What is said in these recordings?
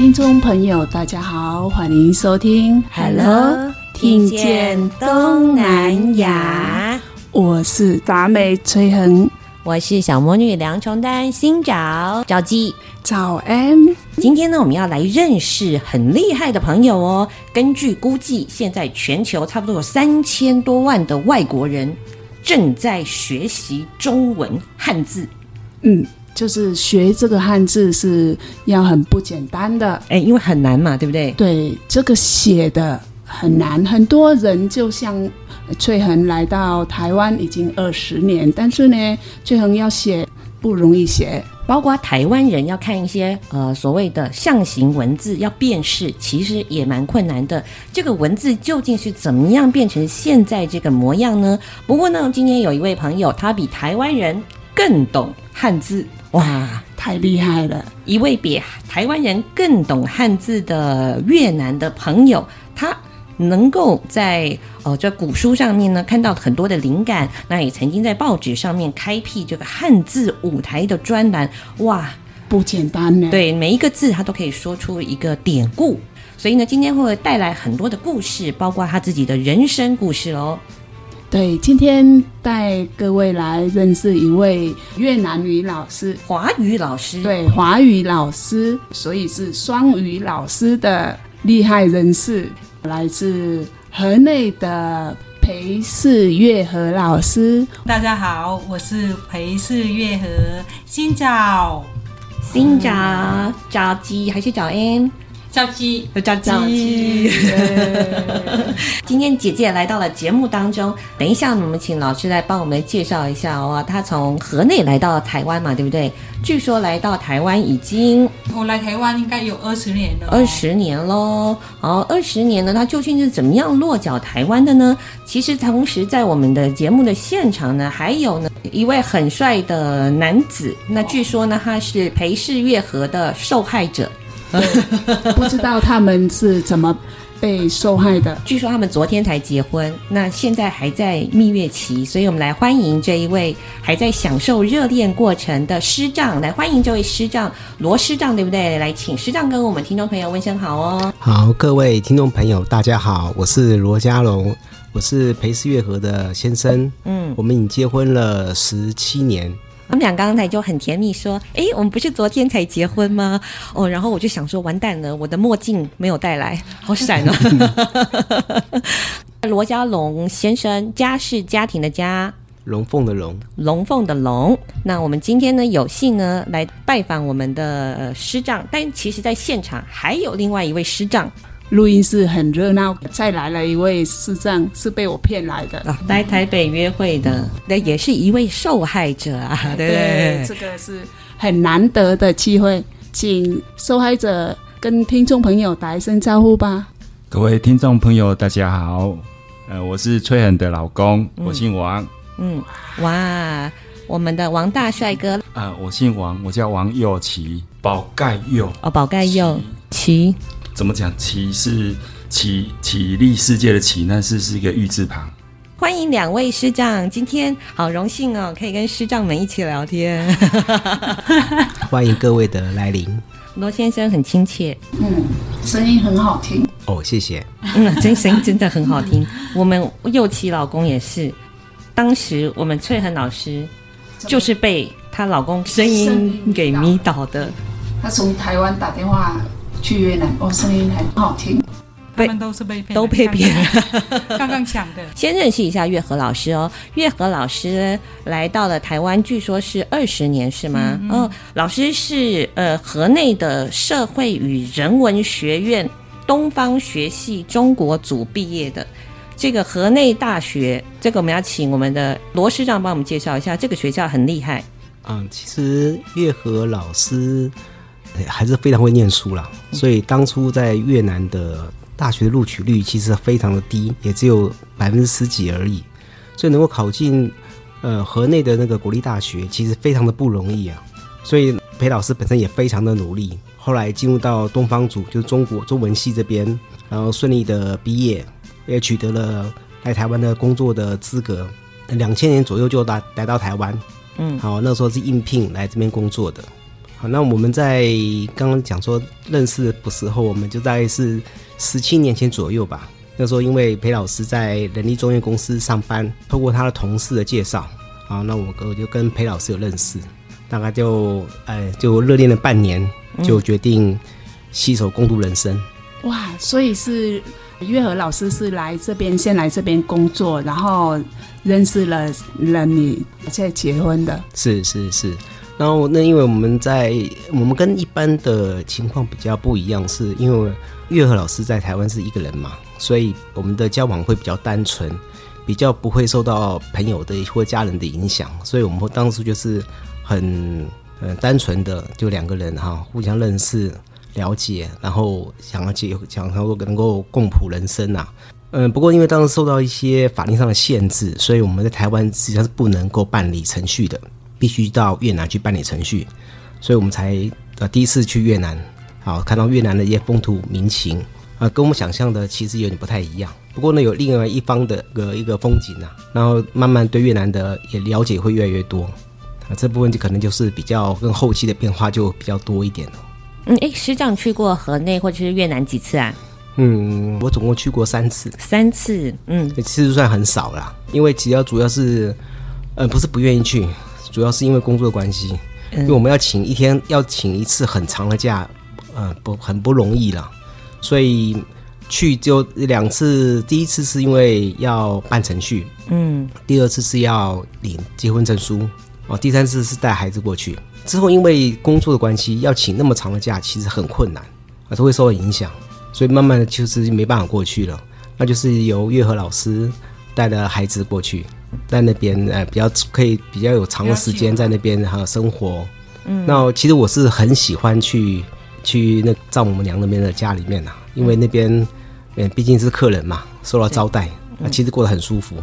听众朋友，大家好，欢迎收听 Hello，听见东南亚。我是杂美崔恒，我是小魔女梁琼丹，新找找鸡早安。今天呢，我们要来认识很厉害的朋友哦。根据估计，现在全球差不多有三千多万的外国人正在学习中文汉字。嗯。就是学这个汉字是要很不简单的，哎，因为很难嘛，对不对？对，这个写的很难。很多人就像翠恒来到台湾已经二十年，但是呢，翠恒要写不容易写，包括台湾人要看一些呃所谓的象形文字要辨识，其实也蛮困难的。这个文字究竟是怎么样变成现在这个模样呢？不过呢，今天有一位朋友，他比台湾人更懂汉字。哇，太厉害了！一位比台湾人更懂汉字的越南的朋友，他能够在呃这古书上面呢看到很多的灵感，那也曾经在报纸上面开辟这个汉字舞台的专栏。哇，不简单呢！对，每一个字他都可以说出一个典故，所以呢，今天会带来很多的故事，包括他自己的人生故事喽。对，今天带各位来认识一位越南语老师，华语老师。对，华语老师，所以是双语老师的厉害人士，来自河内的裴氏月和老师。大家好，我是裴氏月和，新找，新找，找鸡还是找 M？叫鸡，叫鸡。今天姐姐来到了节目当中，等一下我们请老师来帮我们介绍一下哦。他从河内来到台湾嘛，对不对？据说来到台湾已经，我来台湾应该有二十年了。二十年喽，好，二十年呢，他究竟是怎么样落脚台湾的呢？其实同时在我们的节目的现场呢，还有呢一位很帅的男子，那据说呢他是裴氏月河的受害者。不知道他们是怎么被受害的。据说他们昨天才结婚，那现在还在蜜月期，所以我们来欢迎这一位还在享受热恋过程的师丈，来欢迎这位师丈罗师丈，对不对？来，请师丈跟我们听众朋友问声好哦。好，各位听众朋友，大家好，我是罗家龙，我是裴思月和的先生。嗯，我们已经结婚了十七年。他们俩刚才就很甜蜜说：“哎，我们不是昨天才结婚吗？”哦，然后我就想说：“完蛋了，我的墨镜没有带来，好闪哦。”罗家龙先生，家是家庭的家，龙凤的龙，龙凤的龙。那我们今天呢，有幸呢来拜访我们的师长，但其实在现场还有另外一位师长。录音室很热闹，再来了一位师长，是被我骗来的，哦、来台北约会的，那也是一位受害者啊，对不对，对？这个是很难得的机会，请受害者跟听众朋友打一声招呼吧。各位听众朋友，大家好，呃，我是崔恒的老公，我姓王。嗯，哇，我们的王大帅哥。呃，我姓王，我叫王佑琪，宝盖佑。哦，宝盖又岐。怎么讲？岐是起起立世界的起，那是是一个玉字旁。欢迎两位师长，今天好荣幸哦，可以跟师长们一起聊天。欢迎各位的来临。罗先生很亲切，嗯，声音很好听哦，谢谢。嗯，真声音真的很好听。我们又岐老公也是，当时我们翠恒老师就是被她老公声音给迷倒的。他从台湾打电话。去越南，哦，声音很好听。他们都是被骗，都被骗。刚刚讲的，先认识一下月和老师哦。月和老师来到了台湾，据说是二十年，是吗？嗯，嗯哦，老师是呃河内的社会与人文学院东方学系中国组毕业的。这个河内大学，这个我们要请我们的罗师长帮我们介绍一下，这个学校很厉害。嗯，其实月和老师还是非常会念书啦，所以当初在越南的。大学的录取率其实非常的低，也只有百分之十几而已，所以能够考进呃河内的那个国立大学，其实非常的不容易啊。所以裴老师本身也非常的努力，后来进入到东方组，就是中国中文系这边，然后顺利的毕业，也取得了来台湾的工作的资格。两千年左右就来来到台湾，嗯，好，那时候是应聘来这边工作的。好，那我们在刚刚讲说认识的时候，我们就大概是。十七年前左右吧，那时候因为裴老师在人力中介公司上班，透过他的同事的介绍，啊，那我我就跟裴老师有认识，大概就哎就热恋了半年，就决定携手共度人生。嗯。哇，所以是月和老师是来这边先来这边工作，然后认识了了你，再结婚的。是是是，然后那因为我们在我们跟一般的情况比较不一样，是因为。月和老师在台湾是一个人嘛，所以我们的交往会比较单纯，比较不会受到朋友的或家人的影响，所以我们当时就是很很单纯的就两个人哈，互相认识、了解，然后想要结想要能够共谱人生呐。嗯，不过因为当时受到一些法律上的限制，所以我们在台湾实际上是不能够办理程序的，必须到越南去办理程序，所以我们才呃第一次去越南。好，看到越南的一些风土民情，啊、呃，跟我们想象的其实有点不太一样。不过呢，有另外一方的个一个风景啊，然后慢慢对越南的也了解会越来越多。啊，这部分就可能就是比较跟后期的变化就比较多一点了。嗯，哎，师长去过河内或者是越南几次啊？嗯，我总共去过三次。三次，嗯，其实算很少啦，因为只要主要是，呃，不是不愿意去，主要是因为工作的关系，因为我们要请一天要请一次很长的假。嗯，不，很不容易了，所以去就两次。第一次是因为要办程序，嗯，第二次是要领结婚证书，哦，第三次是带孩子过去。之后因为工作的关系，要请那么长的假，其实很困难，啊，都会受到影响，所以慢慢的就是没办法过去了。那就是由月和老师带着孩子过去，在那边呃比较可以比较有长的时间在那边还有生活。嗯，那其实我是很喜欢去。去那丈母娘那边的家里面呐、啊，因为那边，嗯，毕竟是客人嘛，受到招待，啊，其实过得很舒服。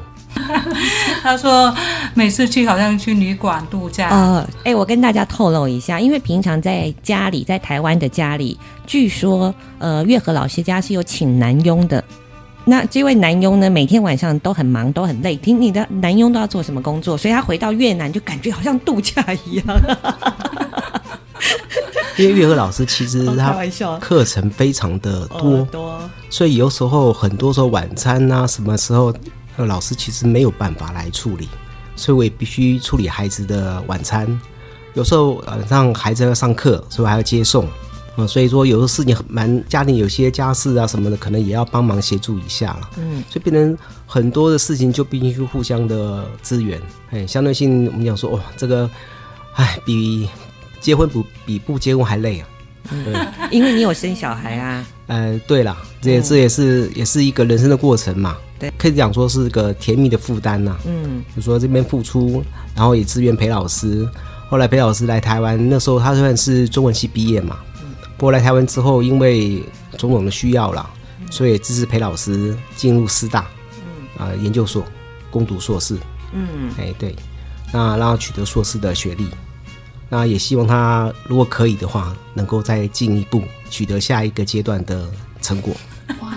他说每次去好像去旅馆度假。呃，哎、欸，我跟大家透露一下，因为平常在家里，在台湾的家里，据说，呃，月和老师家是有请男佣的。那这位男佣呢，每天晚上都很忙，都很累。听你的男佣都要做什么工作？所以他回到越南就感觉好像度假一样。因为月和老师其实他课程非常的多，所以有时候很多时候晚餐啊，什么时候老师其实没有办法来处理，所以我也必须处理孩子的晚餐。有时候晚上孩子要上课，所以还要接送啊，所以说有的事情蛮家庭有些家事啊什么的，可能也要帮忙协助一下了。嗯，所以变成很多的事情就必须互相的支援。哎，相对性我们讲说，哦，这个，哎，比。结婚不比不结婚还累啊！对，因为你有生小孩啊。呃，对了，这也这也是也是一个人生的过程嘛。对，可以讲说是个甜蜜的负担呐。嗯，就说这边付出，然后也支援裴老师。后来裴老师来台湾，那时候他算是中文系毕业嘛。嗯。不过来台湾之后，因为种种的需要啦，所以支持裴老师进入师大，嗯，啊，研究所攻读硕士。嗯，哎，对，那让他取得硕士的学历。那也希望他如果可以的话，能够再进一步取得下一个阶段的成果。哇，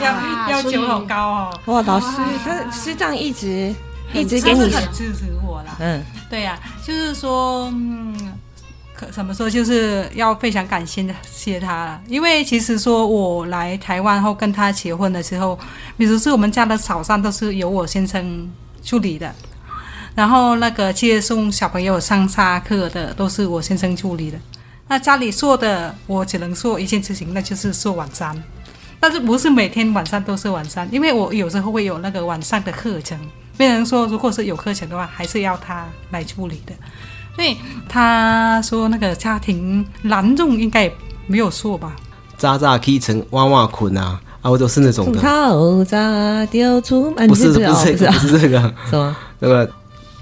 要要求好高哦！哇，老师，他师长一直一直给你很支持我啦。嗯，对呀、啊，就是说，嗯，可怎么说，就是要非常感谢谢他了。因为其实说我来台湾后跟他结婚的时候，比如说我们家的早餐都是由我先生处理的。然后那个接送小朋友上下课的都是我先生处理的，那家里做的，我只能做一件事情，那就是做晚餐。但是不是每天晚上都是晚餐，因为我有时候会有那个晚上的课程。别人说，如果是有课程的话，还是要他来处理的。所以他说那个家庭难重应该也没有错吧？渣渣起床，晚晚困啊，啊，我都是那种的。不是不是不是，不是这个，什么？那个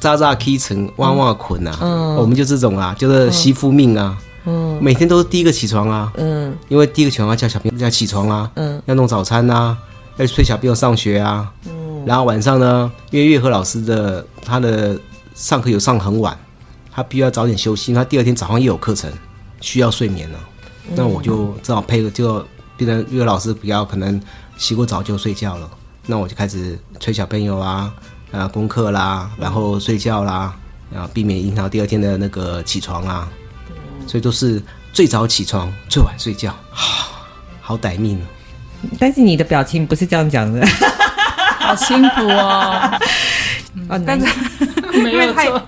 渣渣起床，晚晚困啊。嗯，我们就这种啊，就是媳妇命啊。嗯，每天都是第一个起床啊。嗯，因为第一个起床要叫小朋友要起床啊。嗯，要弄早餐啊，要催小朋友上学啊。嗯，然后晚上呢，因为月和老师的他的上课有上很晚，他必须要早点休息，他第二天早上又有课程，需要睡眠了。那我就只好配合，就变成月和老师比较可能洗过澡就睡觉了。那我就开始催小朋友啊，啊功课啦，然后睡觉啦，啊避免影响第二天的那个起床啊。所以都是最早起床，最晚睡觉，好，好歹命。但是你的表情不是这样讲的，好辛苦哦。哦、但是 没有错，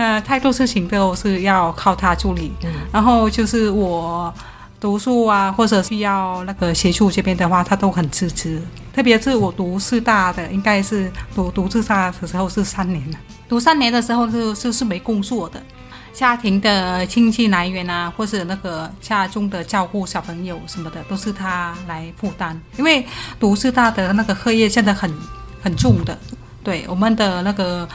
呃，太多事情都是要靠他处理。嗯、然后就是我读书啊，或者需要那个协助这边的话，他都很支持。特别是我读师大的，应该是读读师大的时候是三年了，读三年的时候是是是没工作的。家庭的经济来源啊，或是那个家中的照顾小朋友什么的，都是他来负担。因为读师大的那个课业现在很很重的，对我们的那个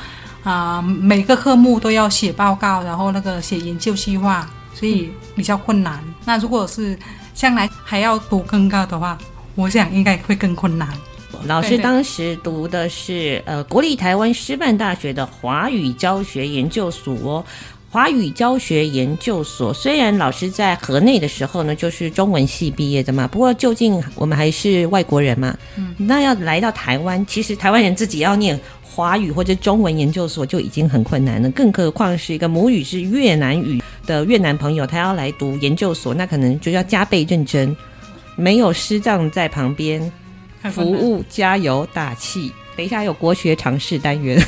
啊、呃，每个科目都要写报告，然后那个写研究计划，所以比较困难。那如果是将来还要读更高的话，我想应该会更困难。老师当时读的是呃国立台湾师范大学的华语教学研究所。华语教学研究所，虽然老师在河内的时候呢，就是中文系毕业的嘛，不过究竟我们还是外国人嘛，嗯，那要来到台湾，其实台湾人自己要念华语或者中文研究所就已经很困难了，更何况是一个母语是越南语的越南朋友，他要来读研究所，那可能就要加倍认真，没有师长在旁边服务加油打气。等一下有国学常识单元，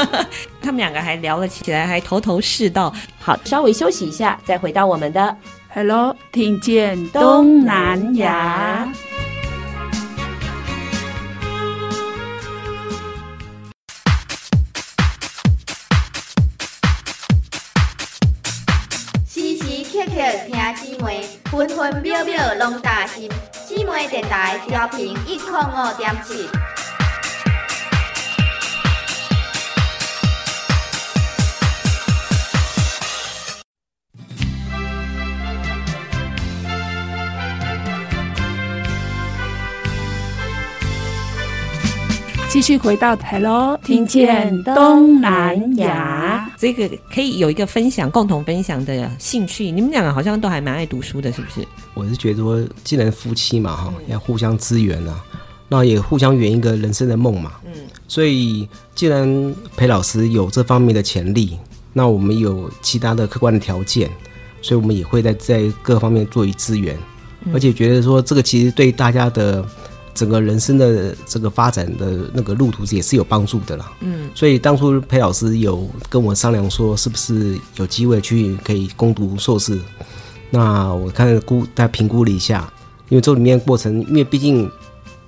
他们两个还聊了起来，还头头是道。好，稍微休息一下，再回到我们的 Hello，听见东南亚。分分秒秒拢担心。姊妹电台调频一零五点七。继续回到台喽，听见东南亚，这个可以有一个分享，共同分享的兴趣。你们两个好像都还蛮爱读书的，是不是？我是觉得说，既然夫妻嘛，哈，要互相支援啊，那也互相圆一个人生的梦嘛。嗯，所以既然裴老师有这方面的潜力，那我们有其他的客观的条件，所以我们也会在在各方面做一支援，而且觉得说这个其实对大家的。整个人生的这个发展的那个路途也是有帮助的啦。嗯，所以当初裴老师有跟我商量说，是不是有机会去可以攻读硕士？那我看估大家评估了一下，因为这里面过程，因为毕竟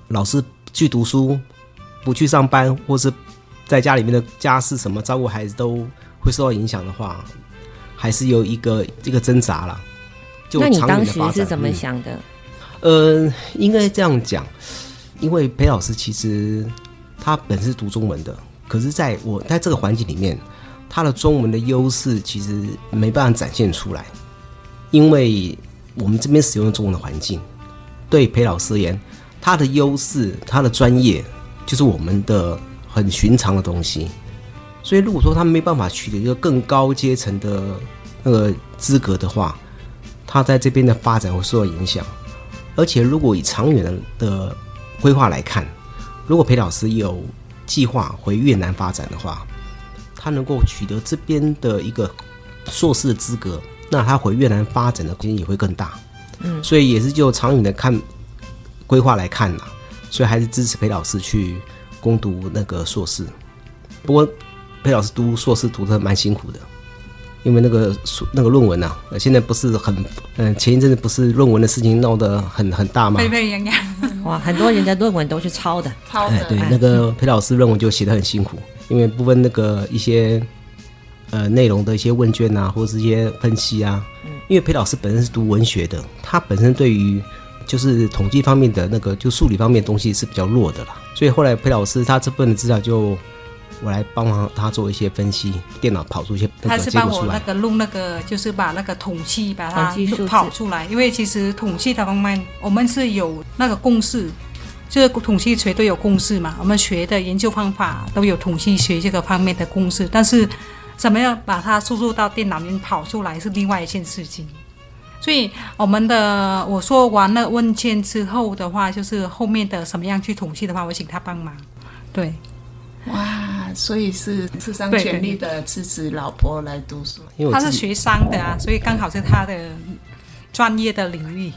老师去读书，不去上班，或是在家里面的家事什么照顾孩子都会受到影响的话，还是有一个一个挣扎啦。就那你当时是怎么想的？嗯呃，应该这样讲，因为裴老师其实他本是读中文的，可是在我在这个环境里面，他的中文的优势其实没办法展现出来，因为我们这边使用中文的环境，对裴老师而言，他的优势、他的专业就是我们的很寻常的东西，所以如果说他没办法取得一个更高阶层的那个资格的话，他在这边的发展会受到影响。而且，如果以长远的规划来看，如果裴老师有计划回越南发展的话，他能够取得这边的一个硕士的资格，那他回越南发展的空间也会更大。嗯，所以也是就长远的看规划来看呐，所以还是支持裴老师去攻读那个硕士。不过，裴老师读硕士读的蛮辛苦的，因为那个书那个论文啊，现在不是很嗯，前一阵子不是论文的事情闹得很很大嘛？沸沸扬扬，哇，很多人的论文都是抄的，抄的。哎，对，那个裴老师论文就写得很辛苦，因为部分那个一些呃内容的一些问卷啊，或者是一些分析啊，因为裴老师本身是读文学的，他本身对于就是统计方面的那个就数理方面的东西是比较弱的啦，所以后来裴老师他这份的资料就。我来帮忙他做一些分析，电脑跑出一些出来。他是帮我那个弄那个，就是把那个统计把它跑出来。因为其实统计的方面，我们是有那个公式，就是统计学都有公式嘛。我们学的研究方法都有统计学这个方面的公式，但是怎么样把它输入到电脑里面跑出来是另外一件事情。所以我们的我说完了问卷之后的话，就是后面的什么样去统计的话，我请他帮忙。对。哇，所以是智商全力的支持老婆来读书，因为他是学商的啊，所以刚好是他的专业的领域。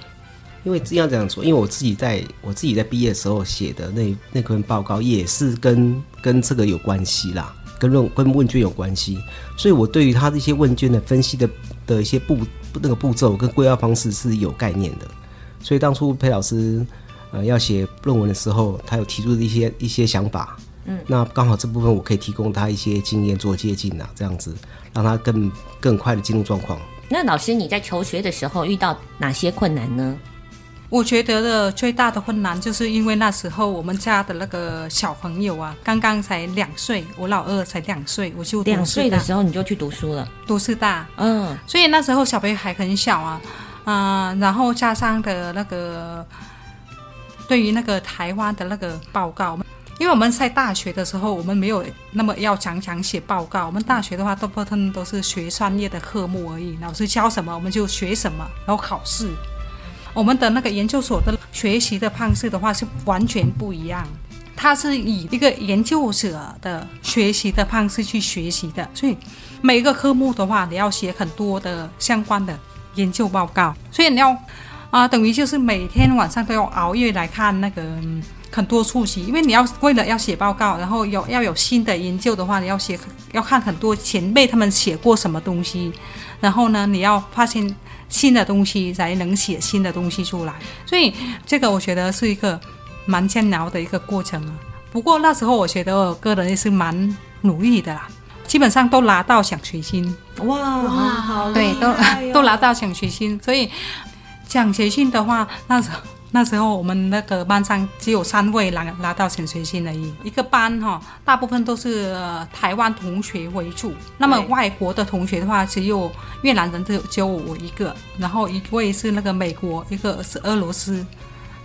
因为这样这样说，因为我自己在我自己在毕业的时候写的那那份报告也是跟跟这个有关系啦，跟论跟问卷有关系，所以我对于他这些问卷的分析的的一些步那个步骤跟规划方式是有概念的，所以当初裴老师呃要写论文的时候，他有提出的一些一些想法。嗯，那刚好这部分我可以提供他一些经验做接近啊，这样子让他更更快的进入状况。那老师你在求学的时候遇到哪些困难呢？我觉得的最大的困难就是因为那时候我们家的那个小朋友啊，刚刚才两岁，我老二才两岁，我就两岁的时候你就去读书了，读师大，嗯，所以那时候小朋友还很小啊，啊、呃，然后加上的那个对于那个台湾的那个报告。因为我们在大学的时候，我们没有那么要常常写报告。我们大学的话，大部分都是学专业的科目而已，老师教什么我们就学什么，然后考试。我们的那个研究所的学习的方式的话是完全不一样，它是以一个研究者的学习的方式去学习的，所以每一个科目的话，你要写很多的相关的研究报告，所以你要啊、等于就是每天晚上都要熬夜来看那个。很多出席，因为你要为了要写报告，然后有要有新的研究的话，你要写要看很多前辈他们写过什么东西，然后呢，你要发现新的东西才能写新的东西出来。所以这个我觉得是一个蛮煎熬的一个过程啊。不过那时候我觉得我个人也是蛮努力的啦，基本上都拿到奖学金。哇哇，好厉害对，都都拿到奖学金。所以奖学金的话，那时候。那时候我们那个班上只有三位拿拿到奖学金而已，一个班哈，大部分都是台湾同学为主。那么外国的同学的话，只有越南人只有只有我一个，然后一位是那个美国，一个是俄罗斯，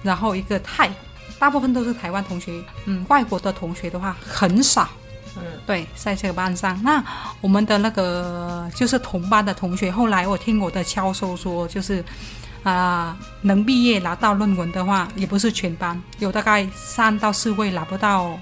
然后一个泰，大部分都是台湾同学。嗯，外国的同学的话很少。嗯，对，在这个班上，那我们的那个就是同班的同学，后来我听我的教授说，就是。啊、呃，能毕业拿到论文的话，也不是全班，有大概三到四位拿不到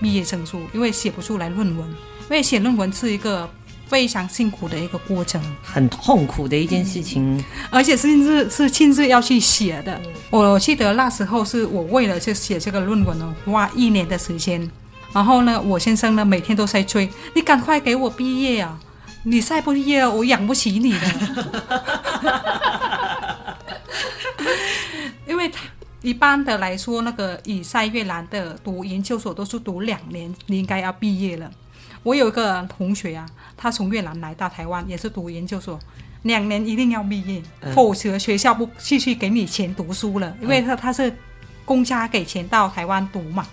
毕业证书，因为写不出来论文。因为写论文是一个非常辛苦的一个过程，很痛苦的一件事情，嗯、而且甚至是亲自要去写的。嗯、我记得那时候是我为了去写这个论文呢，花一年的时间。然后呢，我先生呢每天都在催你赶快给我毕业啊！你再不毕业，我养不起你的。因为他一般的来说，那个以在越南的读研究所都是读两年，你应该要毕业了。我有一个同学啊，他从越南来到台湾，也是读研究所，两年一定要毕业，否则学校不继续给你钱读书了，因为他他是公家给钱到台湾读嘛，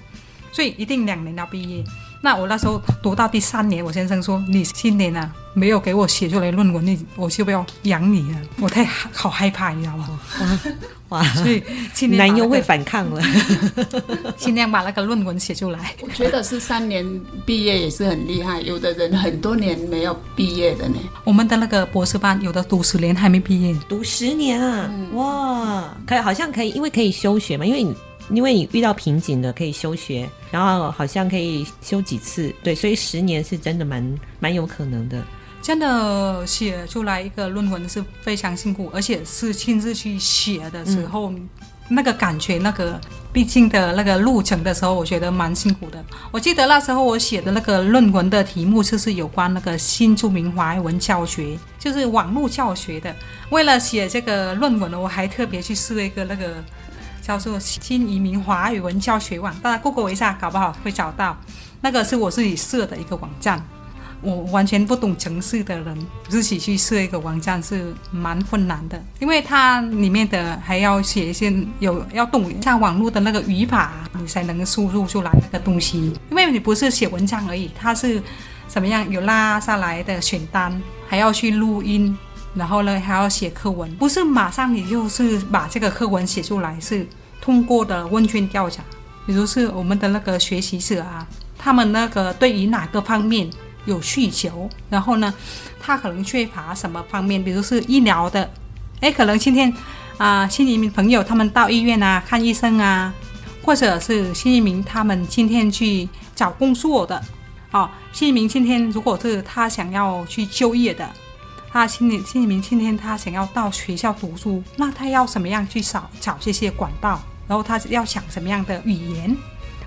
所以一定两年要毕业。那我那时候读到第三年，我先生说：“你今年啊没有给我写出来论文，你我就不要养你了。”我太好害怕，你知道吗？哇！所以男友会反抗了，尽量把那个论文写出来。我觉得是三年毕业也是很厉害，有的人很多年没有毕业的呢。我们的那个博士班有的读十年还没毕业，读十年啊！哇，可以好像可以，因为可以休学嘛，因为你。因为你遇到瓶颈了可以休学，然后好像可以休几次，对，所以十年是真的蛮蛮有可能的。真的写出来一个论文是非常辛苦，而且是亲自去写的时候，那个感觉，那个毕竟的那个路程的时候，我觉得蛮辛苦的。我记得那时候我写的那个论文的题目就是有关那个新住民华文教学，就是网络教学的。为了写这个论文呢，我还特别去试了一个那个叫做新移民华语文教学网，大家 Google 一下，搞不好会找到。那个是我自己设的一个网站。我完全不懂程式的人自己去设一个网站是蛮困难的，因为它里面的还要写一些有要懂一下网络的那个语法，你才能输入出来那个东西。因为你不是写文章而已，它是怎么样有拉下来的选单，还要去录音，然后呢还要写课文，不是马上你就是把这个课文写出来，是通过的问卷调查，比如是我们的那个学习者啊，他们那个对于哪个方面。有需求，然后呢，他可能缺乏什么方面，比如是医疗的，诶，可能今天啊、新移民朋友他们到医院啊看医生啊，或者是新移民他们今天去找工作的，哦，新移民今天如果是他想要去就业的，他新移新移民今天他想要到学校读书，那他要什么样去找找这些管道，然后他要想什么样的语言，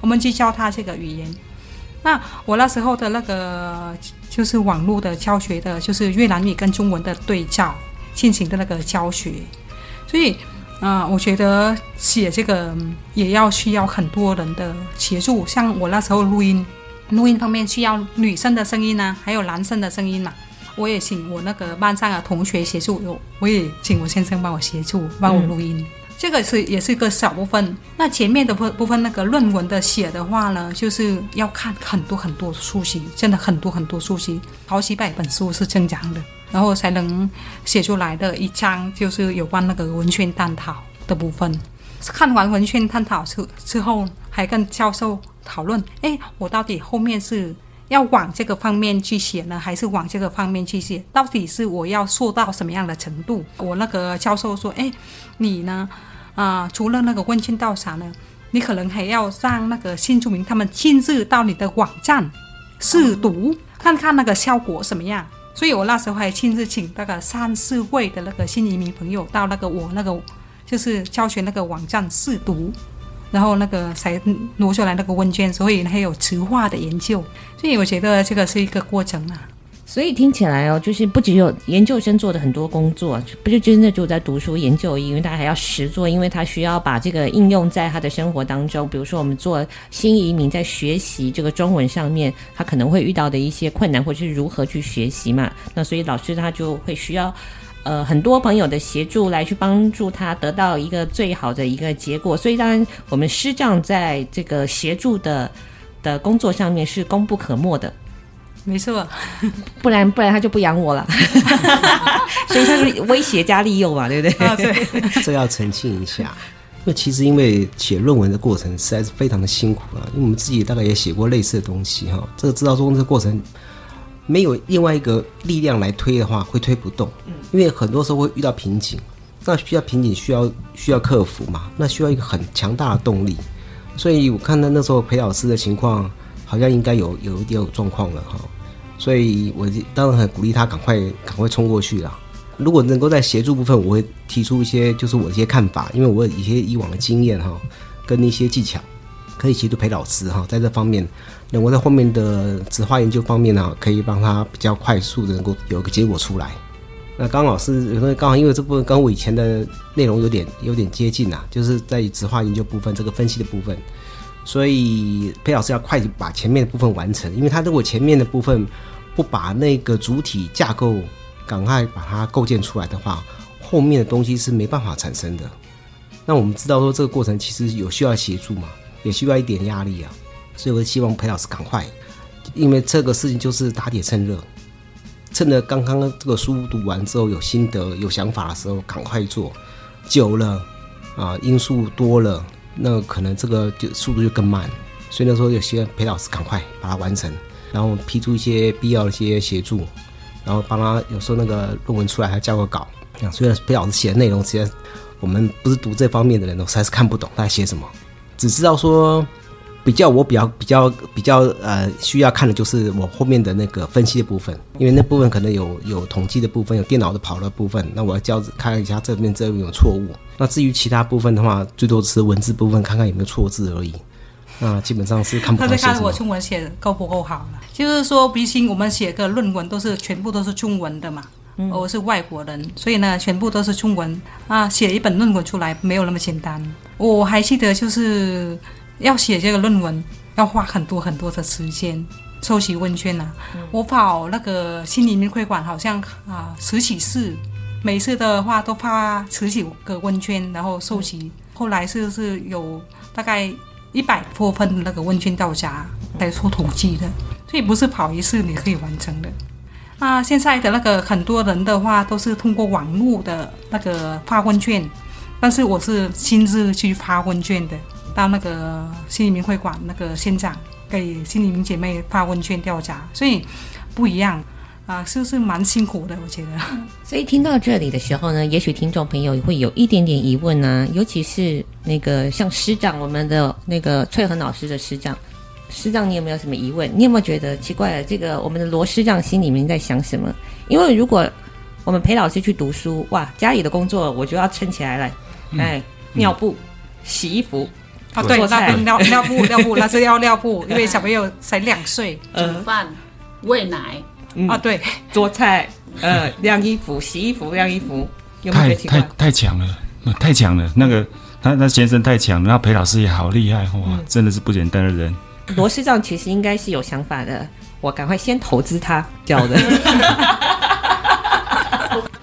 我们去教他这个语言。那我那时候的那个就是网络的教学的，就是越南语跟中文的对照进行的那个教学，所以啊、呃，我觉得写这个也要需要很多人的协助。像我那时候录音，录音方面需要女生的声音呢、啊，还有男生的声音嘛，我也请我那个班上的同学协助，我我也请我先生帮我协助，帮我录音。嗯这个是也是一个小部分。那前面的部部分那个论文的写的话呢，就是要看很多很多书籍，真的很多很多书籍，好几百本书是正常的，然后才能写出来的一章，就是有关那个文献探讨的部分。看完文献探讨之之后，还跟教授讨论，哎，我到底后面是要往这个方面去写呢，还是往这个方面去写？到底是我要做到什么样的程度？我那个教授说，哎，你呢？啊、除了那个问卷调查呢，你可能还要让那个新住民他们亲自到你的网站试读，看看那个效果怎么样。所以我那时候还亲自请大概三四位的那个新移民朋友到那个我那个就是教学那个网站试读，然后那个才挪出来那个问卷，所以还有词化的研究。所以我觉得这个是一个过程啊。所以听起来哦，就是不只有研究生做的很多工作，不就真的就在读书研究，因为他还要实做，因为他需要把这个应用在他的生活当中。比如说，我们做新移民在学习这个中文上面，他可能会遇到的一些困难，或者是如何去学习嘛。那所以老师他就会需要呃很多朋友的协助来去帮助他得到一个最好的一个结果。所以当然，我们师长在这个协助的的工作上面是功不可没的。没错，不然不然他就不养我了，所以他是威胁加利诱嘛，对不对？啊，对，这要澄清一下，因为其实因为写论文的过程实在是非常的辛苦啊，因为我们自己大概也写过类似的东西哈，这个知道说这个过程没有另外一个力量来推的话，会推不动，因为很多时候会遇到瓶颈，那需要瓶颈需要需要克服嘛，那需要一个很强大的动力，所以我看到那时候裴老师的情况。好像应该有有一点有状况了哈，所以我当然很鼓励他赶快赶快冲过去啦。如果能够在协助部分，我会提出一些就是我的一些看法，因为我有一些以往的经验哈，跟一些技巧可以协助陪老师哈，在这方面，能够在后面的质化研究方面呢，可以帮他比较快速的能够有个结果出来。那刚老师有时候刚好因为这部分跟我以前的内容有点有点接近呐，就是在质化研究部分这个分析的部分。所以裴老师要快把前面的部分完成，因为他如果前面的部分不把那个主体架构赶快把它构建出来的话，后面的东西是没办法产生的。那我们知道说这个过程其实有需要协助嘛，也需要一点压力啊。所以我希望裴老师赶快，因为这个事情就是打铁趁热，趁着刚刚这个书读完之后有心得、有想法的时候赶快做，久了啊，因素多了。那可能这个就速度就更慢，所以那时候有些陪老师赶快把它完成，然后批出一些必要的一些协助，然后帮他有时候那个论文出来还交个稿。虽然陪老师写的内容，其实我们不是读这方面的人，都实在是看不懂他在写什么，只知道说比较我比较比较比较呃需要看的就是我后面的那个分析的部分，因为那部分可能有有统计的部分，有电脑的跑的部分，那我要教看一下这边这边有错误。那至于其他部分的话，最多是文字部分，看看有没有错字而已。那基本上是看不 到。他在看我中文写的够不够好了，就是说，毕竟我们写个论文都是全部都是中文的嘛，嗯、我是外国人，所以呢，全部都是中文啊，写一本论文出来没有那么简单。我还记得就是。要写这个论文，要花很多很多的时间，收集问卷呐、啊。嗯、我跑那个心理明会馆，好像啊十几次，每次的话都发十几个问卷，然后收集。嗯、后来是是有大概一百多份的那个问卷到家来做统计的，所以不是跑一次你可以完成的。啊，现在的那个很多人的话都是通过网络的那个发问卷，但是我是亲自去发问卷的。到那个心理明会馆，那个现场给心理明姐妹发问卷调查，所以不一样啊，是不是蛮辛苦的？我觉得。所以听到这里的时候呢，也许听众朋友会有一点点疑问呢、啊，尤其是那个像师长，我们的那个翠恒老师的师长，师长，你有没有什么疑问？你有没有觉得奇怪了？这个我们的罗师长心里面在想什么？因为如果我们陪老师去读书，哇，家里的工作我就要撑起来了，哎，尿布、洗衣服。啊，对，那尿尿布尿布，那是要尿布，因为小朋友才两岁，煮饭、喂奶。啊，对，做菜，呃，晾衣服、洗衣服、晾衣服，有没有觉太太太强了，太强了，那个他那先生太强了，然后裴老师也好厉害，哇，真的是不简单的人。罗师长其实应该是有想法的，我赶快先投资他教的。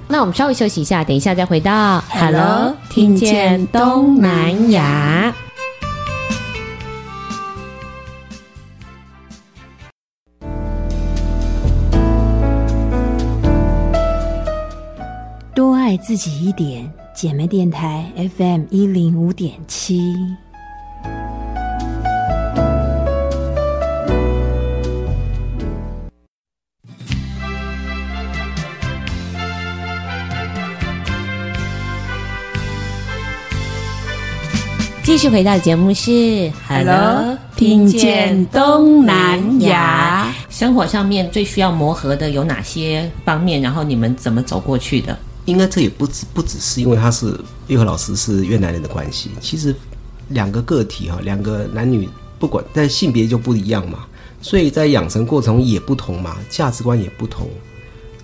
那我们稍微休息一下，等一下再回到 Hello，听见东南亚。爱自己一点，姐妹电台 FM 一零五点七。继续回到的节目是 Hello，听见东南亚。生活上面最需要磨合的有哪些方面？然后你们怎么走过去的？应该这也不只不只是因为他是月和老师是越南人的关系，其实两个个体哈，两个男女不管在性别就不一样嘛，所以在养成过程也不同嘛，价值观也不同，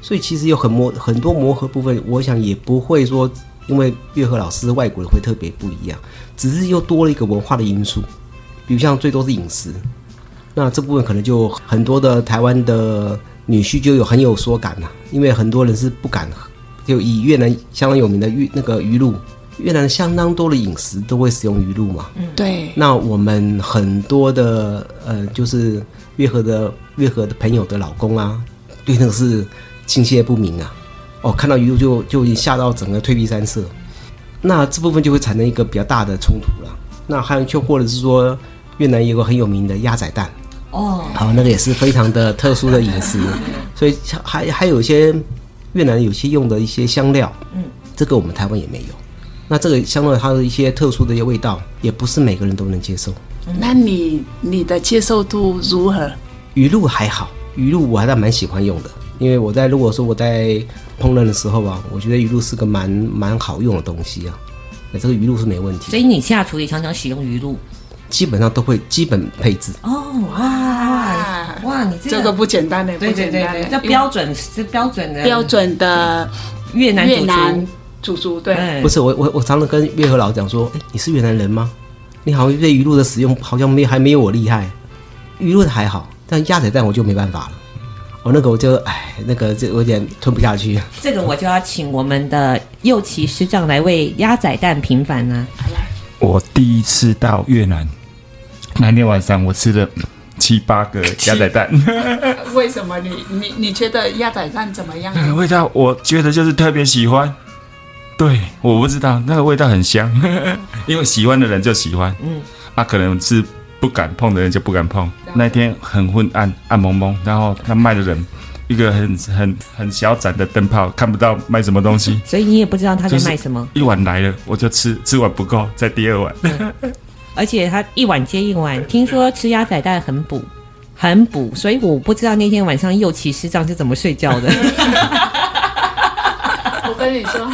所以其实有很磨很多磨合部分，我想也不会说因为月和老师外国人会特别不一样，只是又多了一个文化的因素，比如像最多是饮食，那这部分可能就很多的台湾的女婿就有很有说感呐，因为很多人是不敢喝。就以越南相当有名的鱼那个鱼露，越南相当多的饮食都会使用鱼露嘛。嗯，对。那我们很多的呃，就是越河的越河的朋友的老公啊，对那个是敬谢不明啊。哦，看到鱼露就就已经吓到整个退避三舍。那这部分就会产生一个比较大的冲突了。那还有就或者是说，越南有个很有名的鸭仔蛋。哦。好，那个也是非常的特殊的饮食，所以还还有一些。越南有些用的一些香料，嗯，这个我们台湾也没有。那这个香料它的一些特殊的一些味道，也不是每个人都能接受。那你你的接受度如何？鱼露还好，鱼露我还是蛮喜欢用的，因为我在如果说我在烹饪的时候啊，我觉得鱼露是个蛮蛮好用的东西啊。那这个鱼露是没问题。所以你下厨也常常使用鱼露？基本上都会基本配置。哦哇。哇，你这个，这个不简单的，对对对对，这标准是标准的标准的越南越南主厨，对，不是我我我常常跟越和老讲说，哎，你是越南人吗？你好像对鱼露的使用好像没还没有我厉害，鱼露的还好，但鸭仔蛋我就没办法了，我那个我就哎，那个就有点吞不下去。这个我就要请我们的右旗师长来为鸭仔蛋平反了。我第一次到越南，那天晚上我吃了。七八个鸭仔蛋，为什么你你你觉得鸭仔蛋怎么样？那个味道，我觉得就是特别喜欢。对，我不知道那个味道很香，因为喜欢的人就喜欢。嗯，啊，可能是不敢碰的人就不敢碰。那天很昏暗，暗蒙蒙，然后他卖的人一个很很很小盏的灯泡，看不到卖什么东西，所以你也不知道他在卖什么。一碗来了，我就吃，吃完不够，再第二碗。而且它一碗接一碗。听说吃鸭仔蛋很补，很补，所以我不知道那天晚上右骑师长是怎么睡觉的。我跟你说。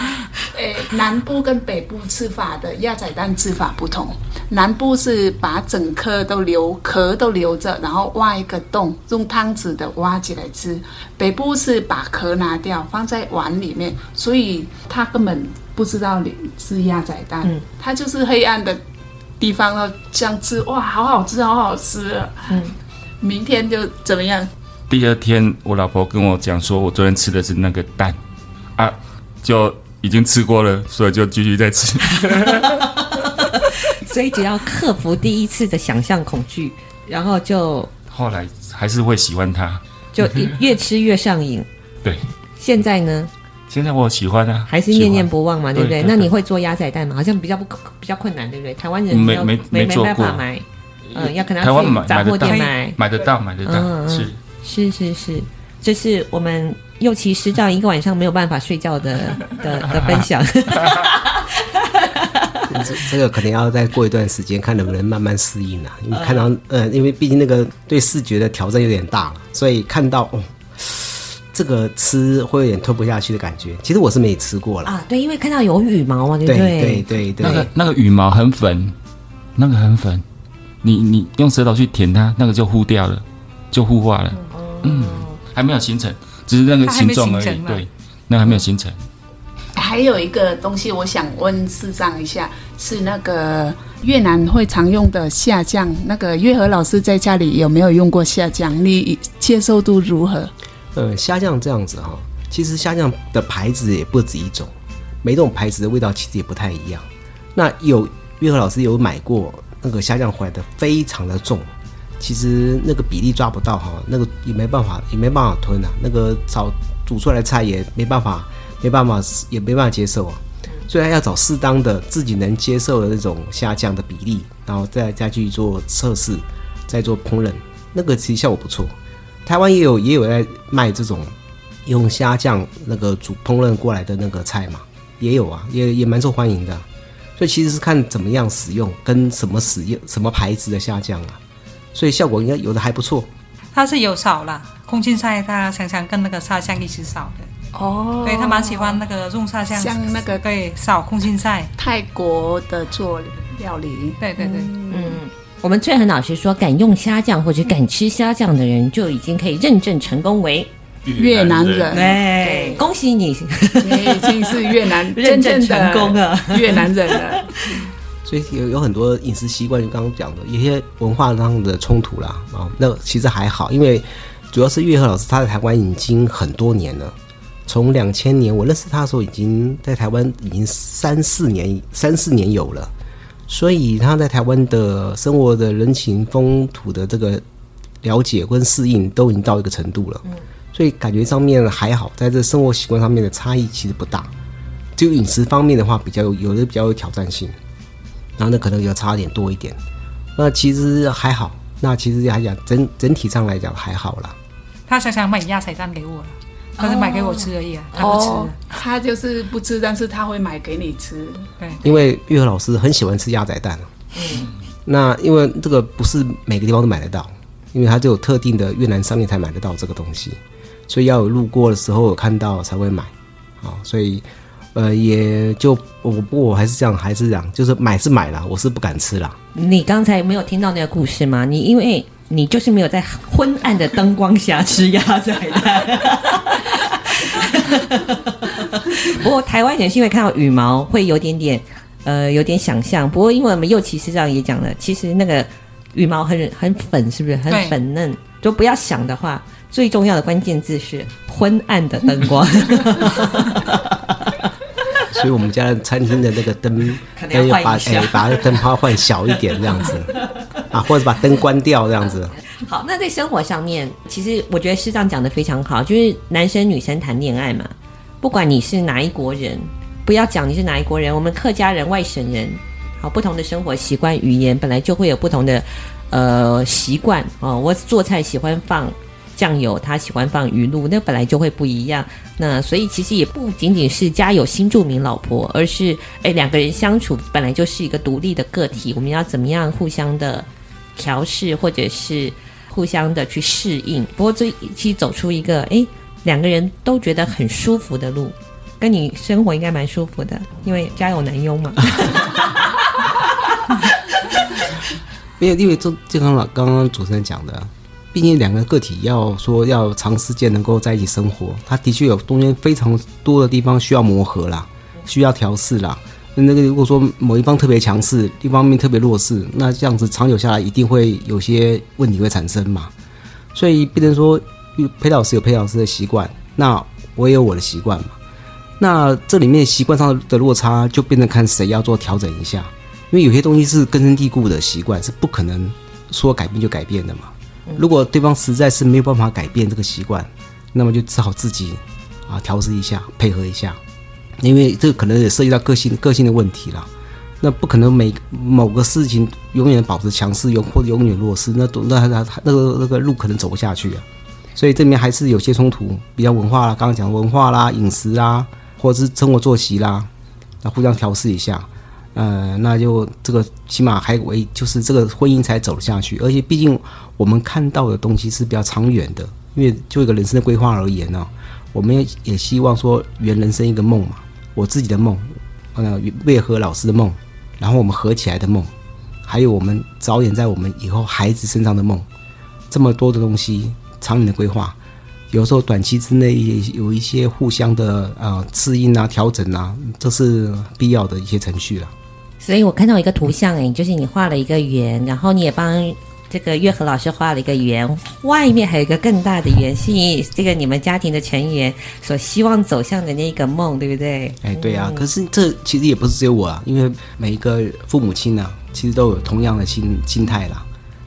南部跟北部吃法的鸭仔蛋吃法不同，南部是把整颗都留壳都留着，然后挖一个洞，用汤匙的挖起来吃；北部是把壳拿掉，放在碗里面，所以他根本不知道你是鸭仔蛋，嗯、他就是黑暗的地方要这样吃，哇，好好吃，好好吃啊！嗯，明天就怎么样？第二天，我老婆跟我讲说，我昨天吃的是那个蛋啊，就。已经吃过了，所以就继续再吃。所以只要克服第一次的想象恐惧，然后就后来还是会喜欢它，就越吃越上瘾。对，现在呢？现在我喜欢啊，还是念念不忘嘛，对不对？那你会做鸭仔蛋吗？好像比较不比较困难，对不对？台湾人没没没办法买，嗯，要可能台湾买杂货店买买得到，买得到，是是是是，这是我们。又其实这样一个晚上没有办法睡觉的的的分享，这这个可能要再过一段时间，看能不能慢慢适应啊。因为看到，呃，因为毕竟那个对视觉的挑战有点大了，所以看到哦，这个吃会有点吞不下去的感觉。其实我是没吃过了啊，对，因为看到有羽毛嘛，对不对？对对对对，那个那个羽毛很粉，那个很粉，你你用舌头去舔它，那个就糊掉了，就糊化了，嗯，还没有形成。只是那个形状而已，对，那还没有形成。还有一个东西，我想问市长一下，是那个越南会常用的下酱。那个月和老师在家里有没有用过下酱？你接受度如何？呃，虾酱这样子哈，其实虾酱的牌子也不止一种，每种牌子的味道其实也不太一样。那有月和老师有买过那个虾酱回来的，非常的重。其实那个比例抓不到哈，那个也没办法，也没办法吞啊。那个炒煮出来的菜也没办法，没办法，也没办法接受啊。所以要找适当的自己能接受的那种虾酱的比例，然后再再去做测试，再做烹饪，那个其实效果不错。台湾也有也有在卖这种用虾酱那个煮烹饪过来的那个菜嘛，也有啊，也也蛮受欢迎的。所以其实是看怎么样使用，跟什么使用什么牌子的虾酱啊。所以效果应该有的还不错。它是有少了空心菜，它常常跟那个沙酱一起扫的。哦，对他蛮喜欢那个用沙酱，像那个对扫空心菜，泰国的做料理。对对对，嗯，嗯我们翠恒老师说，敢用虾酱或者敢吃虾酱的人，就已经可以认证成功为越南人。对，恭喜你，你已经是越南 认证成功了越南人了。所以有有很多饮食习惯，就刚刚讲的，一些文化上的冲突啦啊，那其实还好，因为主要是月和老师他在台湾已经很多年了，从两千年我认识他的时候，已经在台湾已经三四年三四年有了，所以他在台湾的生活的人情风土的这个了解跟适应都已经到一个程度了，所以感觉上面还好，在这生活习惯上面的差异其实不大，就饮食方面的话比较有有的比较有挑战性。然后呢可能要差点多一点，那其实还好。那其实还讲整整体上来讲还好啦。他想想买鸭仔蛋给我，他是买给我吃而已啊，他不吃。他就是不吃，但是他会买给你吃。对，因为玉和老师很喜欢吃鸭仔蛋。嗯。那因为这个不是每个地方都买得到，因为他只有特定的越南商店才买得到这个东西，所以要有路过的时候有看到才会买。啊，所以。呃，也就我不过我还是这样，还是这样，就是买是买了，我是不敢吃了。你刚才没有听到那个故事吗？你因为你就是没有在昏暗的灯光下吃鸭仔蛋。不过台湾人是因为看到羽毛会有点点呃有点想象。不过因为我们右骑师这样也讲了，其实那个羽毛很很粉，是不是很粉嫩？就不要想的话，最重要的关键字是昏暗的灯光。所以我们家餐厅的那个灯，灯要把哎、欸、把灯泡换小一点这样子啊，或者把灯关掉这样子。好，那在生活上面，其实我觉得师长讲的非常好，就是男生女生谈恋爱嘛，不管你是哪一国人，不要讲你是哪一国人，我们客家人、外省人，好，不同的生活习惯、语言，本来就会有不同的呃习惯哦。我做菜喜欢放酱油，他喜欢放鱼露，那本来就会不一样。那所以其实也不仅仅是家有新住民老婆，而是哎两个人相处本来就是一个独立的个体，我们要怎么样互相的调试，或者是互相的去适应。不过这一期走出一个哎两个人都觉得很舒服的路，跟你生活应该蛮舒服的，因为家有男佣嘛。没有，因为就就刚刚刚主持人讲的，毕竟两个个体要说要长时间能够在一起生活，它的确有中间非常多的地方需要磨合啦，需要调试啦。那个如果说某一方特别强势，一方面特别弱势，那这样子长久下来一定会有些问题会产生嘛。所以变成说，裴老师有裴老师的习惯，那我也有我的习惯嘛。那这里面习惯上的落差，就变成看谁要做调整一下。因为有些东西是根深蒂固的习惯，是不可能说改变就改变的嘛。如果对方实在是没有办法改变这个习惯，那么就只好自己啊调试一下，配合一下。因为这可能也涉及到个性个性的问题了。那不可能每某个事情永远保持强势，永或者永远弱势，那那那那个那个路可能走不下去啊。所以这里面还是有些冲突，比较文化啦，刚刚讲文化啦、饮食啦，或者是生活作息啦，那互相调适一下。呃，那就这个起码还为就是这个婚姻才走下去，而且毕竟我们看到的东西是比较长远的，因为就一个人生的规划而言呢，我们也也希望说圆人生一个梦嘛，我自己的梦，呃，月和老师的梦，然后我们合起来的梦，还有我们着眼在我们以后孩子身上的梦，这么多的东西，长远的规划，有时候短期之内也有一些互相的呃适应啊、调整啊，这是必要的一些程序了。所以我看到一个图像，哎，就是你画了一个圆，然后你也帮这个月和老师画了一个圆，外面还有一个更大的圆，是这个你们家庭的成员所希望走向的那个梦，对不对？哎，对啊。可是这其实也不是只有我啊，因为每一个父母亲呢、啊，其实都有同样的心心态啦。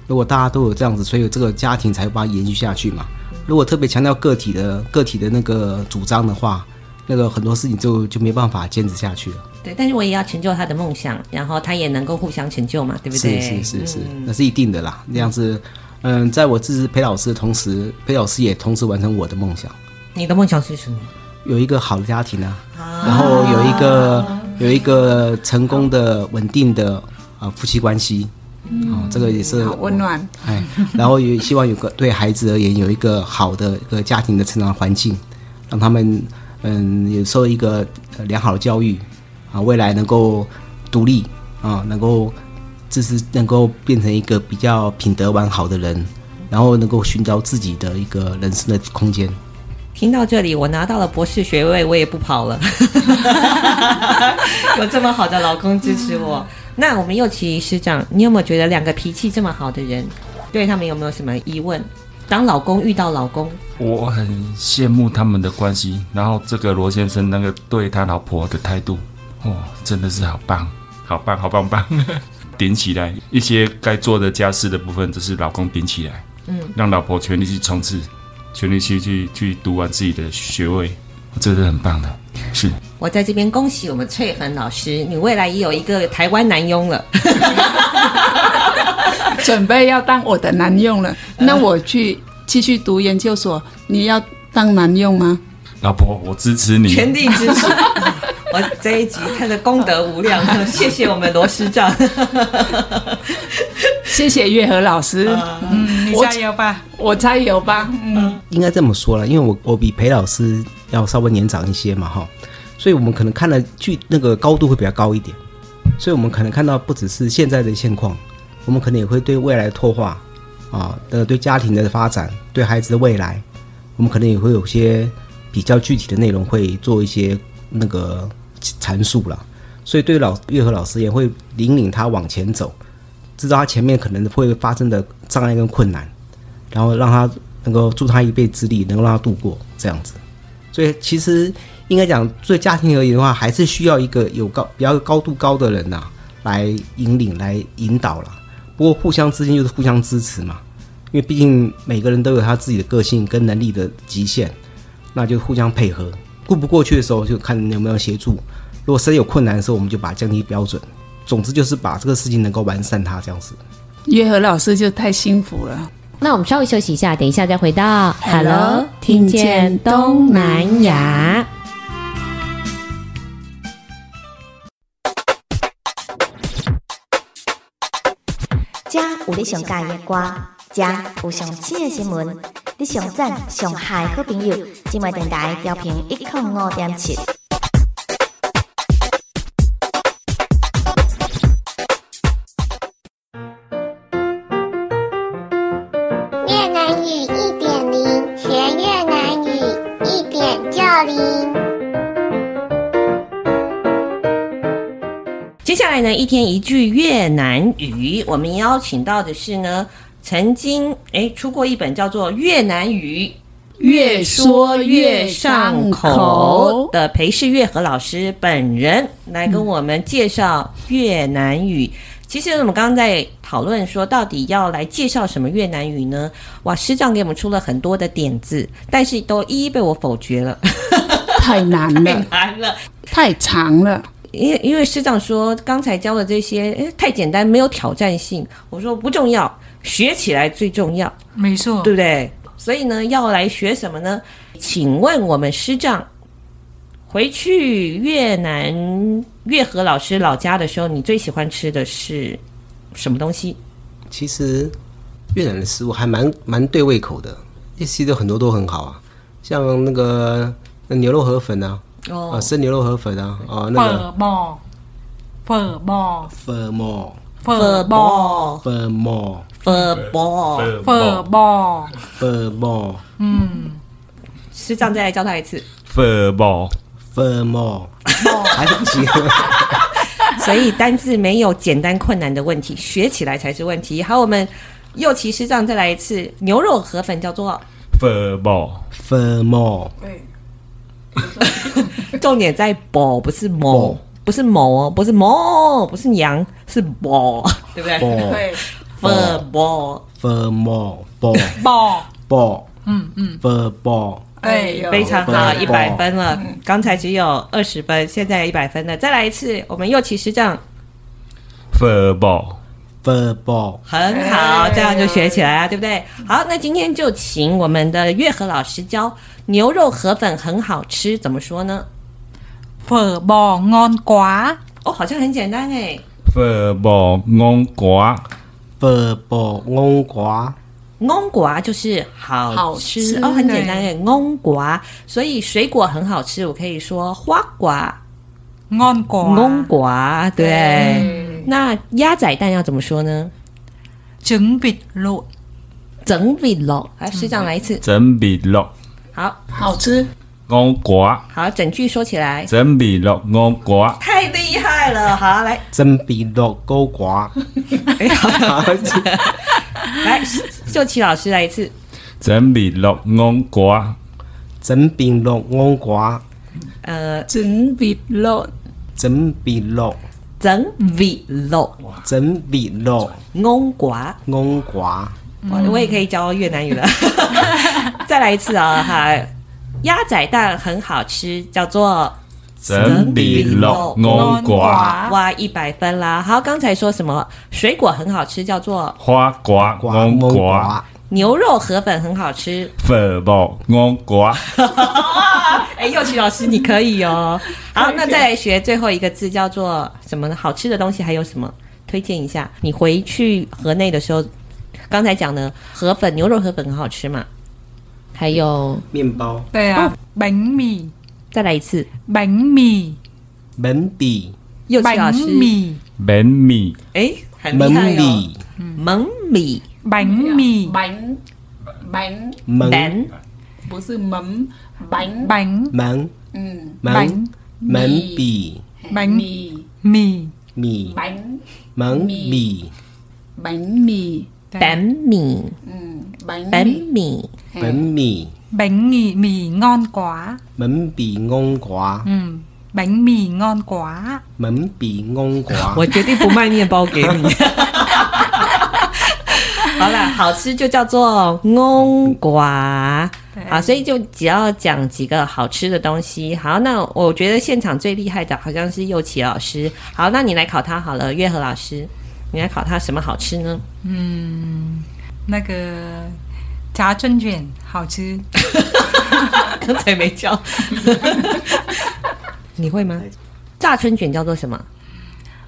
如果大家都有这样子，所以这个家庭才会把它延续下去嘛。如果特别强调个体的个体的那个主张的话，那个很多事情就就没办法坚持下去了。对，但是我也要成就他的梦想，然后他也能够互相成就嘛，对不对？是是是是，嗯、那是一定的啦。那样子，嗯，在我支持裴老师的同时，裴老师也同时完成我的梦想。你的梦想是什么？有一个好的家庭啊，啊然后有一个有一个成功的稳定的啊夫妻关系，啊、嗯，这个也是好温暖。哎，然后也希望有个 对孩子而言有一个好的一个家庭的成长环境，让他们嗯也受一个良好的教育。啊，未来能够独立啊，能够就是能够变成一个比较品德完好的人，然后能够寻找自己的一个人生的空间。听到这里，我拿到了博士学位，我也不跑了。有这么好的老公支持我，那我们又琪师长，你有没有觉得两个脾气这么好的人，对他们有没有什么疑问？当老公遇到老公，我很羡慕他们的关系。然后这个罗先生那个对他老婆的态度。哦，真的是好棒，好棒，好棒棒！顶起来，一些该做的家事的部分，就是老公顶起来，嗯，让老婆全力去冲刺，全力去去去读完自己的学位，这是很棒的。是，我在这边恭喜我们翠恒老师，你未来也有一个台湾男佣了，准备要当我的男佣了。那我去继续读研究所，你要当男佣吗？老婆，我支持你，全力支持。我这一集看的功德无量，谢谢我们罗师长，谢谢月和老师，嗯，你加油吧，我加油吧，嗯，应该这么说了，因为我我比裴老师要稍微年长一些嘛，哈，所以我们可能看的距那个高度会比较高一点，所以我们可能看到不只是现在的现况，我们可能也会对未来的拓化啊，呃，对家庭的发展，对孩子的未来，我们可能也会有些比较具体的内容会做一些那个。阐述了，所以对老月和老师也会引领他往前走，知道他前面可能会发生的障碍跟困难，然后让他能够助他一臂之力，能够让他度过这样子。所以其实应该讲，对家庭而言的话，还是需要一个有高比较高度高的人呐、来引领、来引导了。不过互相之间就是互相支持嘛，因为毕竟每个人都有他自己的个性跟能力的极限，那就互相配合。过不过去的时候，就看有没有协助。如果谁有困难的时候，我们就把它降低标准。总之就是把这个事情能够完善它这样子。月和老师就太幸福了，那我们稍微休息一下，等一下再回到 Hello，听见东南亚。遮有你上喜欢的歌，遮有上新的新闻，你上赞上嗨好朋友，今麦电台调频一点五点七。越南语一点零，学越南语一点就灵。接下来呢，一天一句越南语，我们邀请到的是呢，曾经诶出过一本叫做《越南语越说越上口》的裴世月和老师本人来跟我们介绍越南语。其实我们刚刚在讨论说，到底要来介绍什么越南语呢？哇，师长给我们出了很多的点子，但是都一一被我否决了，太难了，太难了，太长了。因为因为师长说刚才教的这些，诶，太简单，没有挑战性。我说不重要，学起来最重要，没错，对不对？所以呢，要来学什么呢？请问我们师长回去越南月和老师老家的时候，你最喜欢吃的是什么东西？其实越南的食物还蛮蛮对胃口的，一些的很多都很好啊，像那个那牛肉河粉啊。哦，啊，生牛肉河粉啊，啊，那个。粉末，粉末，粉末，粉末，粉末，粉末，粉末，粉末。嗯，师长再来教他一次。粉末，粉末，还是不行。所以单字没有简单困难的问题，学起来才是问题。好，我们右旗师长再来一次。牛肉河粉叫做粉末，粉末。对。重点在“啵”，不是“某”，不是“某”哦，不是“某”，不是“羊”，是“啵”，对不对？对。粉末，粉末，啵，啵，啵，嗯嗯，，verbal，，哎，非常好，一百分了。刚才只有二十分，现在一百分了。再来一次，我们右旗师长。粉末，粉末，很好，这样就学起来了，对不对？好，那今天就请我们的月和老师教。牛肉河粉很好吃，怎么说呢？粉末安瓜哦，好像很简单哎。粉末安瓜，粉末安瓜，安瓜就是好吃。哦，很简单哎，安瓜。所以水果很好吃，我可以说花瓜、安瓜、安瓜。对，那鸭仔蛋要怎么说呢？整笔肉，整笔肉。来，师长来一次，整笔肉。好，好吃，安瓜。好，整句说起来，整笔肉安瓜，太厉害了。好，来，整笔肉勾瓜。哎，好，来，秀琪老师来一次，整笔肉安瓜，整笔肉安瓜。呃，整笔肉，整笔肉，整笔肉，整笔肉，翁瓜，翁瓜。我我也可以教越南语了，再来一次啊、哦！哈，鸭仔蛋很好吃，叫做整笔肉安瓜，哇，一百分啦！好，刚才说什么？水果很好吃，叫做花瓜安瓜。牛肉河粉很好吃，粉末安瓜。哎，右奇老师你可以哦。好，那再来学最后一个字，叫做什么呢？好吃的东西还有什么？推荐一下。你回去河内的时候。刚才讲的河粉，牛肉河粉很好吃嘛？还有面包，对啊，饼米，再来一次，饼米，饼米，又是老师，饼米，哎，很厉害哦，饼米，饼米，饼，饼，饼，不是门，门门，门，嗯，门，门米，饼米，米，米，饼，门米，门米。饼米，嗯，饼米，饼米，饼米米安瓜，饼米安瓜，嗯，饼米安瓜，饼米安瓜，我决定不卖面包给你。好了，好吃就叫做安瓜，好，所以就只要讲几个好吃的东西。好，那我觉得现场最厉害的好像是右奇老师。好，那你来考他好了，月和老师。你来考他什么好吃呢？嗯，那个炸春卷好吃。刚才没叫，你会吗？炸春卷叫做什么？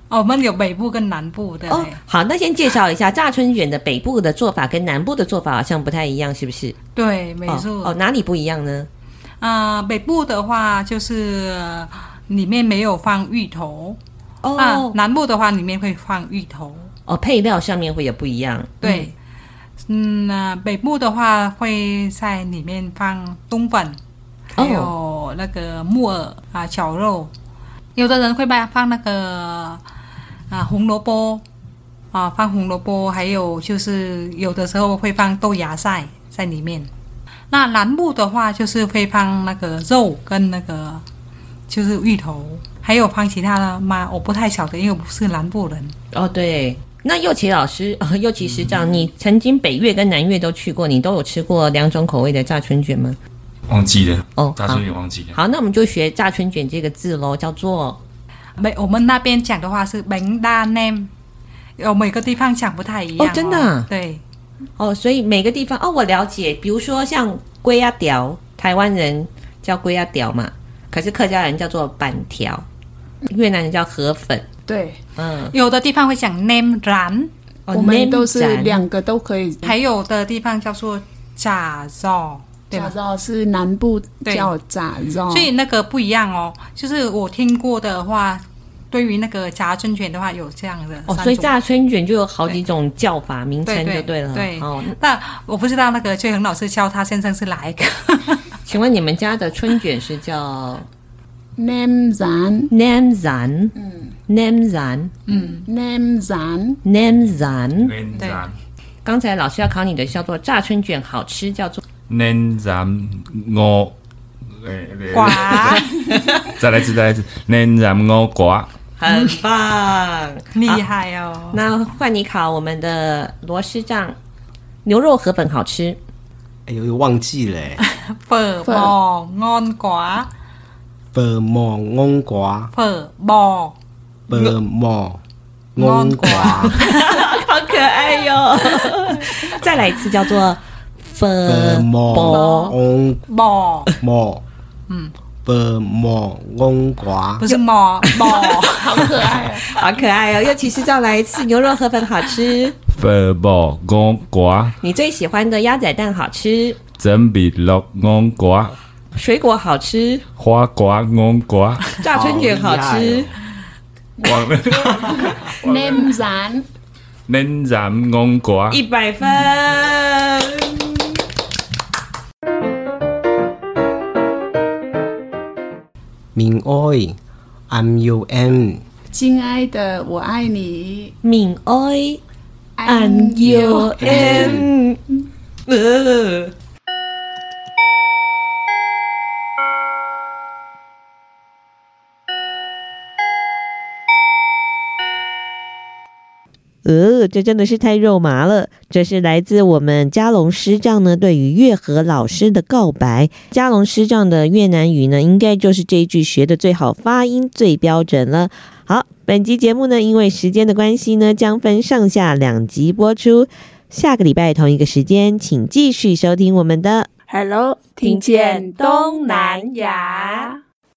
哦，我们有北部跟南部的。哦，好，那先介绍一下炸春卷的北部的做法跟南部的做法好像不太一样，是不是？对，没错。哦，哦，哪里不一样呢？啊、呃，北部的话就是里面没有放芋头。哦、啊。南部的话里面会放芋头。哦，配料上面会有不一样。对。嗯，那、呃、北部的话会在里面放冬粉，还有那个木耳啊、绞肉。有的人会把放那个啊红萝卜啊，放红萝卜，还有就是有的时候会放豆芽菜在里面。那南部的话就是会放那个肉跟那个就是芋头，还有放其他的吗？我不太晓得，因为我不是南部人。哦，对。那右奇老师，呃、祐齐师长，你曾经北越跟南越都去过，你都有吃过两种口味的炸春卷吗？忘记了哦，炸春卷忘记了。好，那我们就学炸春卷这个字喽，叫做每我们那边讲的话是 bánh đa nem，有每个地方讲不太一样哦。哦，真的、啊？对。哦，所以每个地方哦，我了解。比如说像粿仔条，台湾人叫粿仔条嘛，可是客家人叫做板条，越南人叫河粉。对，嗯，有的地方会讲 nem rán，我们都是两个都可以。还有的地方叫做炸肉。炸肉是南部叫炸肉，所以那个不一样哦。就是我听过的话，对于那个炸春卷的话，有这样的哦。所以炸春卷就有好几种叫法名称就对了。对，哦，那我不知道那个翠恒老师教他先生是哪一个？请问你们家的春卷是叫 nem rán 嗯 nem rán 嗯，Namzan，Namzan，对。刚才老师要考你的叫做炸春卷好吃，叫做。rán 鹅，瓜，再来一次，再来一次。Rán 鹅瓜，很棒，厉害哦。那换你考我们的螺丝酱，牛肉河粉好吃。哎呦，又忘记了。phở bò ngon quá，phở bò ngon 好可爱哟。再来一次叫做粉墨嗯墨墨嗯粉墨黄瓜不是毛毛好可爱好可爱哦尤其是再来一次牛肉河粉好吃。粉墨黄瓜你最喜欢的鸭仔蛋好吃。真比老黄瓜水果好吃。花瓜黄瓜炸春卷好吃。忘了，nem rán，nem rán ngon quá，一百分。敏爱，I'm your M。亲爱的，我爱你。敏爱，I'm your M。呃。呃，这真的是太肉麻了。这是来自我们加龙师长呢，对于月和老师的告白。加龙师长的越南语呢，应该就是这一句学的最好，发音最标准了。好，本集节目呢，因为时间的关系呢，将分上下两集播出。下个礼拜同一个时间，请继续收听我们的 Hello，听见东南亚。